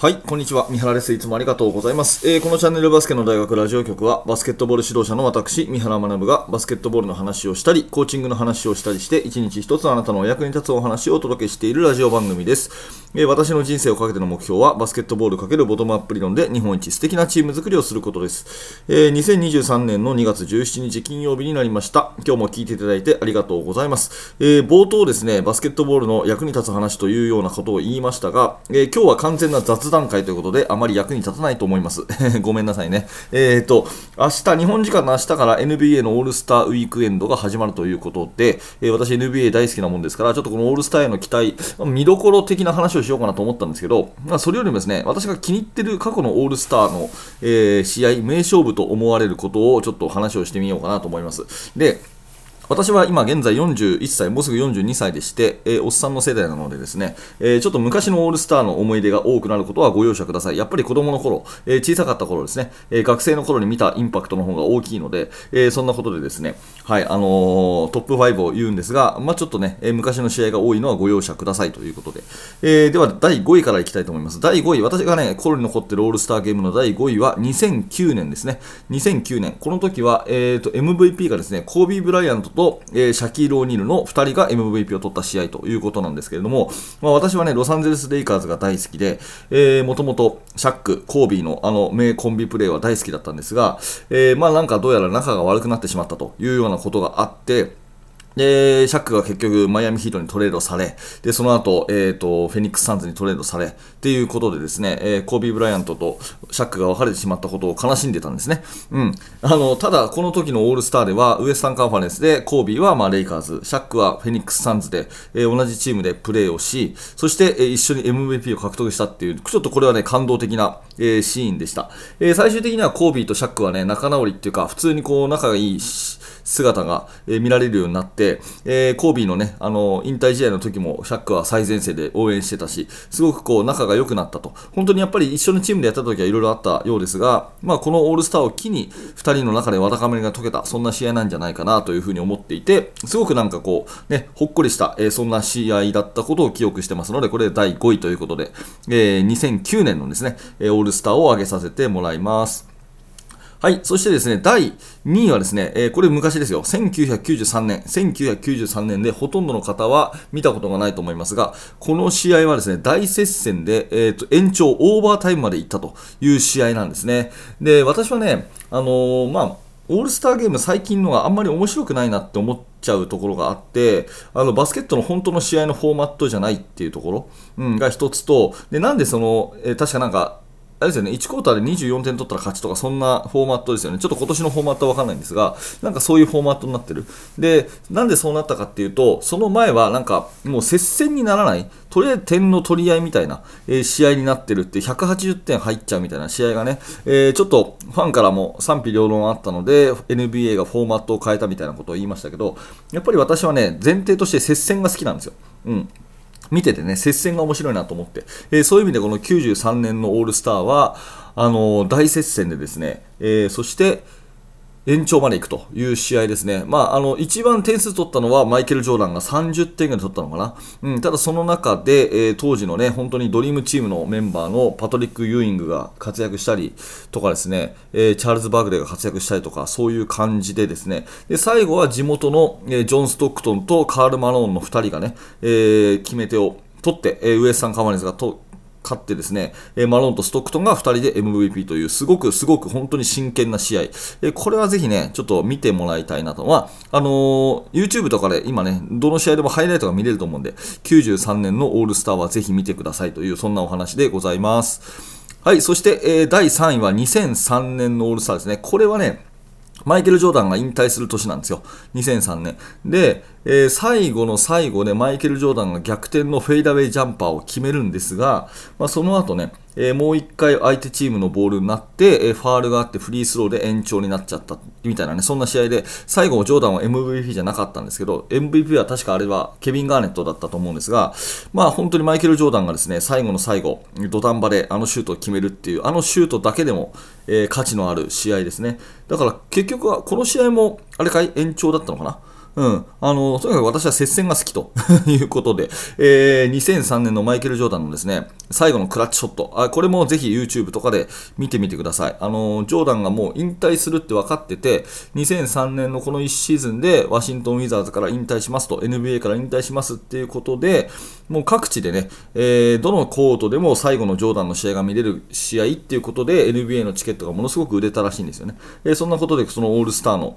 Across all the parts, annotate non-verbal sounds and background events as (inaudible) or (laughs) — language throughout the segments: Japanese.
はい、こんにちは。三原です。いつもありがとうございます。えーこのチャンネルバスケの大学ラジオ局は、バスケットボール指導者の私、三原学がバスケットボールの話をしたり、コーチングの話をしたりして、一日一つあなたのお役に立つお話をお届けしているラジオ番組です。えー私の人生をかけての目標は、バスケットボール×ボトムアップ理論で日本一素敵なチーム作りをすることです。えー2023年の2月17日金曜日になりました。今日も聞いていただいてありがとうございます。え冒頭ですね、バスケットボールの役に立つ話というようなことを言いましたが、え今日は完全な雑談会ということで、あまり役に立たないと思います。(laughs) ごめんなさいね。えっ、と、明日、日本時間の明日から NBA のオールスターウィークエンドが始まるということで、えー私 NBA 大好きなもんですから、ちょっとこのオールスターへの期待、見どころ的な話をしようかなと思ったんですけど、まあ、それよりもですね、私が気に入ってる過去のオールスターの、えー試合、名勝負と思われることをちょっと話をしてみようかなと思います。で、私は今現在41歳、もうすぐ42歳でして、えーおっさんの世代なのでですね、えーちょっと昔のオールスターの思い出が多くなることはご容赦ください。やっぱり子供の頃、えー小さかった頃ですね、え学生の頃に見たインパクトの方が大きいので、えそんなことでですね、はい、あのトップ5を言うんですが、まあちょっとね、え昔の試合が多いのはご容赦くださいということで、えでは第5位からいきたいと思います。第5位、私がね、心に残ってるオールスターゲームの第5位は2009年ですね。2009年。この時は、えーと、MVP がですね、コービー・ブライアントと、えーシャキール・オニールの2人が MVP を取った試合ということなんですけれども、まあ、私はね、ロサンゼルス・レイカーズが大好きで、えー、もともとシャック、コービーのあの名コンビプレーは大好きだったんですが、えーまあなんかどうやら仲が悪くなってしまったというようなことがあって、で、シャックが結局マイアミヒートにトレードされ、で、その後、えっ、と、フェニックスサンズにトレードされ、っていうことでですね、えーコービー・ブライアントとシャックが別れてしまったことを悲しんでたんですね。うん。あの、ただ、この時のオールスターでは、ウエスタンカンファレンスで、コービーはまあレイカーズ、シャックはフェニックスサンズで、えー同じチームでプレーをし、そして、え一緒に MVP を獲得したっていう、ちょっとこれはね、感動的な、えシーンでした。え最終的にはコービーとシャックはね、仲直りっていうか、普通にこう、仲がいいし姿が、え見られるようになって、えーコービーのね、あの引退試合の時もシャックは最前線で応援してたし、すごくこう仲が良くなったと。本当にやっぱり一緒のチームでやった時はいろいろあったようですが、まあこのオールスターを機に2人の中でわだかまりが解けた、そんな試合なんじゃないかなというふうに思っていて、すごくなんかこう、ね、ほっこりした、えーそんな試合だったことを記憶してますので、これ第5位ということで、えー2009年のですね、オールスターを挙げさせてもらいます。はい。そしてですね、第2位はですね、えーこれ昔ですよ。1993年。1993年でほとんどの方は見たことがないと思いますが、この試合はですね、大接戦で、えーと、延長、オーバータイムまで行ったという試合なんですね。で、私はね、あのーまあ、オールスターゲーム最近のがあんまり面白くないなって思っちゃうところがあって、あのバスケットの本当の試合のフォーマットじゃないっていうところ、うん、が一つと、で、なんでその、えー確かなんか、あれですよね、1クォーターで24点取ったら勝ちとか、そんなフォーマットですよね。ちょっと今年のフォーマットは分かんないんですが、なんかそういうフォーマットになってる。で、なんでそうなったかっていうと、その前はなんか、もう接戦にならない、とりあえず点の取り合いみたいな、えー試合になってるって、180点入っちゃうみたいな試合がね、えーちょっとファンからも賛否両論あったので、NBA がフォーマットを変えたみたいなことを言いましたけど、やっぱり私はね、前提として接戦が好きなんですよ。うん。見ててね、接戦が面白いなと思って、えーそういう意味でこの93年のオールスターは、あのー大接戦でですね、えーそして、延長まで行くという試合ですね。まあ、あの、一番点数取ったのはマイケル・ジョーダンが30点ぐらい取ったのかな。うん、ただその中で、えー当時のね、本当にドリームチームのメンバーのパトリック・ユーイングが活躍したりとかですね、えーチャールズ・バークレーが活躍したりとか、そういう感じでですね、で、最後は地元の、えージョン・ストックトンとカール・マローンの2人がね、え決め手を取って、えーウエスタン・カマネズがと勝ってですね、えマロンとストックトンが2人で MVP という、すごくすごく本当に真剣な試合。えこれはぜひね、ちょっと見てもらいたいなと。まあ、あのー YouTube とかで今ね、どの試合でもハイライトが見れると思うんで、93年のオールスターはぜひ見てくださいという、そんなお話でございます。はい、そして、えー第3位は2003年のオールスターですね。これはね、マイケル・ジョーダンが引退する年なんですよ。2003年。で、えー最後の最後でマイケル・ジョーダンが逆転のフェイダウェイジャンパーを決めるんですが、まあ、その後ね、えーもう一回相手チームのボールになって、えーファールがあってフリースローで延長になっちゃったみたいなね、そんな試合で、最後ジョーダンは MVP じゃなかったんですけど、MVP は確かあれはケビン・ガーネットだったと思うんですが、まあ本当にマイケル・ジョーダンがですね、最後の最後、土壇場であのシュートを決めるっていう、あのシュートだけでも、えー価値のある試合ですね。だから結局はこの試合も、あれかい？延長だったのかな？うん。あの、とにかく私は接戦が好きと (laughs) いうことで、えー、2003年のマイケル・ジョーダンのですね、最後のクラッチショット、あこれもぜひ YouTube とかで見てみてください。あの、ジョーダンがもう引退するって分かってて、2003年のこの1シーズンでワシントン・ウィザーズから引退しますと、NBA から引退しますっていうことで、もう各地でね、えー、どのコートでも最後のジョーダンの試合が見れる試合っていうことで、NBA のチケットがものすごく売れたらしいんですよね。えー、そんなことで、そのオールスターの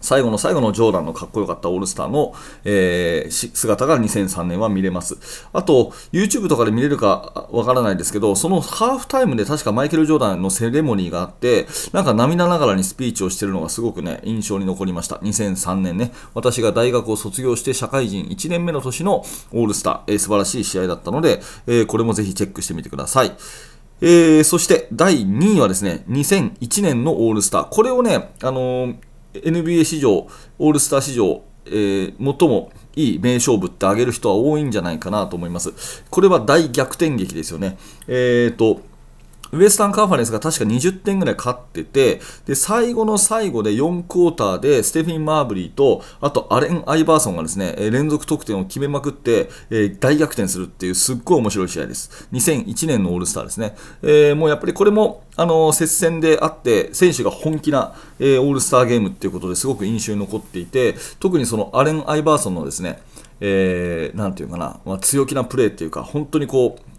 最後の最後のジョーダンのかっこよかったオールスターの、えー、姿が2003年は見れます。あと、YouTube とかで見れるかわからないですけど、そのハーフタイムで確かマイケル・ジョーダンのセレモニーがあって、なんか涙ながらにスピーチをしてるのがすごくね、印象に残りました。2003年ね、私が大学を卒業して社会人1年目の年のオールスター、えー、素晴らしい試合だったので、えー、これもぜひチェックしてみてください。えー、そして第2位はですね、2001年のオールスター。これをね、あのー NBA 史上、オールスター史上、えー、最もいい名勝負ってあげる人は多いんじゃないかなと思います。これは大逆転劇ですよね。えーとウエスタンカンファレンスが確か20点ぐらい勝ってて、で、最後の最後で4クォーターで、ステフィン・マーブリーと、あとアレン・アイバーソンがですね、連続得点を決めまくって、え、大逆転するっていうすっごい面白い試合です。2001年のオールスターですね。えー、もうやっぱりこれも、あの、接戦であって、選手が本気な、えー、オールスターゲームっていうことですごく印象に残っていて、特にそのアレン・アイバーソンのですね、えー、なんていうかな、まあ、強気なプレーっていうか、本当にこう、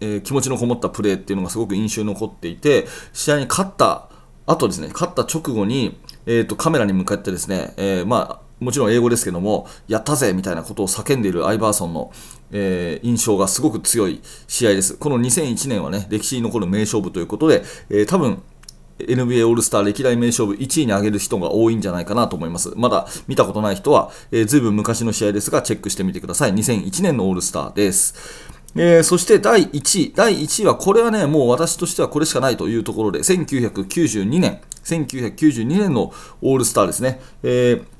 え、気持ちのこもったプレーっていうのがすごく印象に残っていて、試合に勝った後ですね、勝った直後に、えーと、カメラに向かってですね、えー、まあ、もちろん英語ですけども、やったぜみたいなことを叫んでいるアイバーソンの、えー、印象がすごく強い試合です。この2001年はね、歴史に残る名勝負ということで、えー、多分 NBA オールスター歴代名勝負1位に上げる人が多いんじゃないかなと思います。まだ見たことない人は、ずいぶん昔の試合ですが、チェックしてみてください。2001年のオールスターです。えー、そして第1位。第1位は、これはね、もう私としてはこれしかないというところで、1992年、1992年のオールスターですね。えー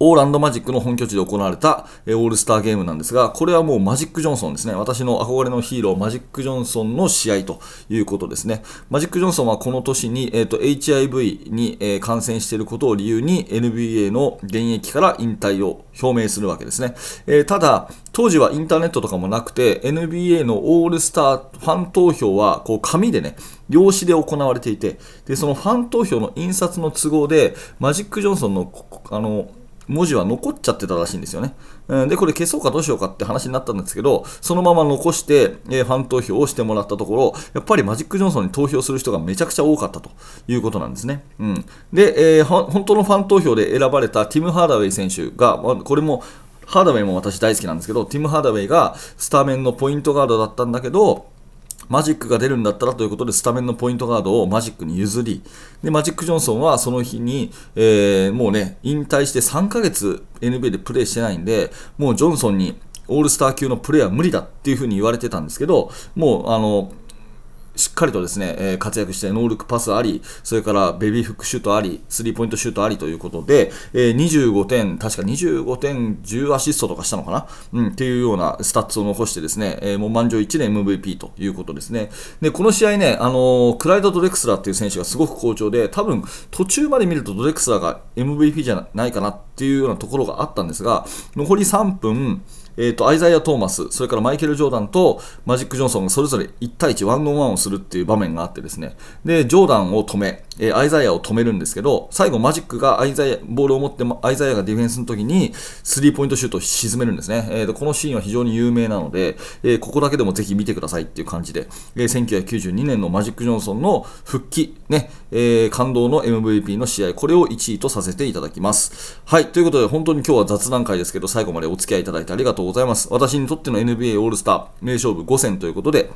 オーランドマジックの本拠地で行われた、オールスターゲームなんですが、これはもうマジック・ジョンソンですね。私の憧れのヒーロー、マジック・ジョンソンの試合ということですね。マジック・ジョンソンはこの年に、えーと、HIV に、えー、感染していることを理由に NBA の現役から引退を表明するわけですね。えー、ただ、当時はインターネットとかもなくて、NBA のオールスターファン投票はこう紙でね、用紙で行われていて、でそのファン投票の印刷の都合で、マジック・ジョンソンのあの文字は残っちゃってたらしいんですよね。で、これ消そうかどうしようかって話になったんですけど、そのまま残して、えファン投票をしてもらったところ、やっぱりマジック・ジョンソンに投票する人がめちゃくちゃ多かったということなんですね。うん、で、えー、本当のファン投票で選ばれたティム・ハーダウェイ選手が、これもハーダウェイも私大好きなんですけど、ティム・ハーダウェイがスタメンのポイントガードだったんだけど、マジックが出るんだったらということで、スタメンのポイントガードをマジックに譲り、で、マジック・ジョンソンはその日に、えー、もうね、引退して3ヶ月 NBA でプレーしてないんで、もうジョンソンにオールスター級のプレーは無理だっていうふうに言われてたんですけど、もう、あの、しっかりとですね、えー、活躍して、ノールックパスあり、それからベビーフックシュートあり、スリーポイントシュートありということで、えー、25点、確か25点、10アシストとかしたのかな、うん、っていうようなスタッツを残してですね、えー、もう満場一致 MVP ということですね。で、この試合ね、あのクライド・ドレクスラーっていう選手がすごく好調で、多分途中まで見るとドレクスラーが MVP じゃないかなってていうようなところがあったんですが、残り3分、えーと、アイザイア・トーマス、それからマイケル・ジョーダンとマジック・ジョンソンがそれぞれ1対1、ワンオンワンをするっていう場面があってですね、で、ジョーダンを止め、えー、アイザイアを止めるんですけど、最後マジックがアイザイア、ボールを持ってアイザイアがディフェンスの時に、スリーポイントシュートを沈めるんですね。えー、このシーンは非常に有名なので、えー、ここだけでもぜひ見てくださいっていう感じで、えー、1992年のマジック・ジョンソンの復帰、ね、えー、感動の MVP の試合、これを1位とさせていただきます。はい、ということで本当に今日は雑談会ですけど、最後までお付き合いいただいてありがとうございます。私にとっての NBA オールスター名勝負5戦ということで、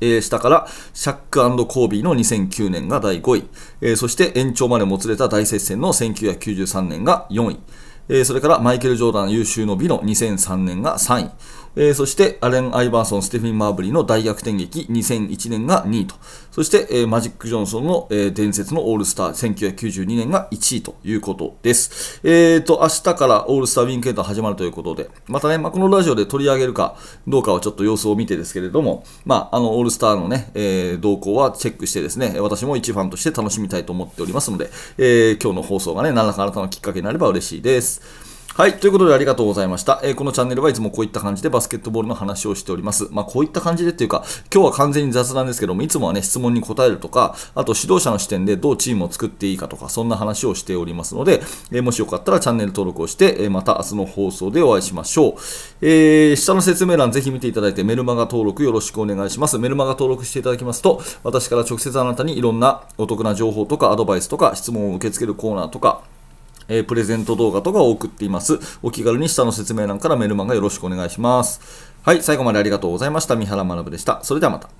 えー、下からシャックコービーの2009年が第5位、えー、そして延長までもつれた大接戦の1993年が4位、えー、それからマイケル・ジョーダン優秀の美の2003年が3位、えー、そしてアレン・アイバーソン、ステフィン・マーブリーの大逆転劇2001年が2位と、そして、えー、マジック・ジョンソンの、えー、伝説のオールスター1992年が1位ということです。えーと、明日からオールスターウィンケント始まるということで、またね、まあ、このラジオで取り上げるかどうかはちょっと様子を見てですけれども、まあ、あの、オールスターのね、えー、動向はチェックしてですね、私も一ファンとして楽しみたいと思っておりますので、えー、今日の放送がね、何らかあなたのきっかけになれば嬉しいです。はい。ということでありがとうございました。えー、このチャンネルはいつもこういった感じでバスケットボールの話をしております。まあ、こういった感じでっていうか、今日は完全に雑談ですけども、いつもはね、質問に答えるとか、あと指導者の視点でどうチームを作っていいかとか、そんな話をしておりますので、えー、もしよかったらチャンネル登録をして、え、また明日の放送でお会いしましょう。えー、下の説明欄ぜひ見ていただいて、メルマガ登録よろしくお願いします。メルマガ登録していただきますと、私から直接あなたにいろんなお得な情報とかアドバイスとか質問を受け付けるコーナーとか、えー、プレゼント動画とかを送っています。お気軽に下の説明欄からメルマガよろしくお願いします。はい、最後までありがとうございました。三原学でした。それではまた。